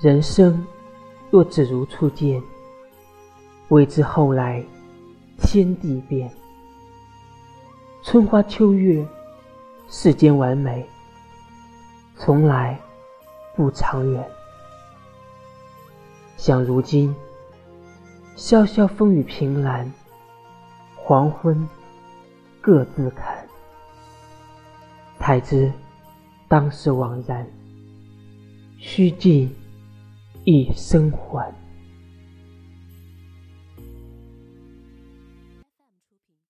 人生若只如初见，未知后来天地变。春花秋月，世间完美，从来不长远。想如今，潇潇风雨凭栏，黄昏各自看，才知当时惘然，虚惊一生还。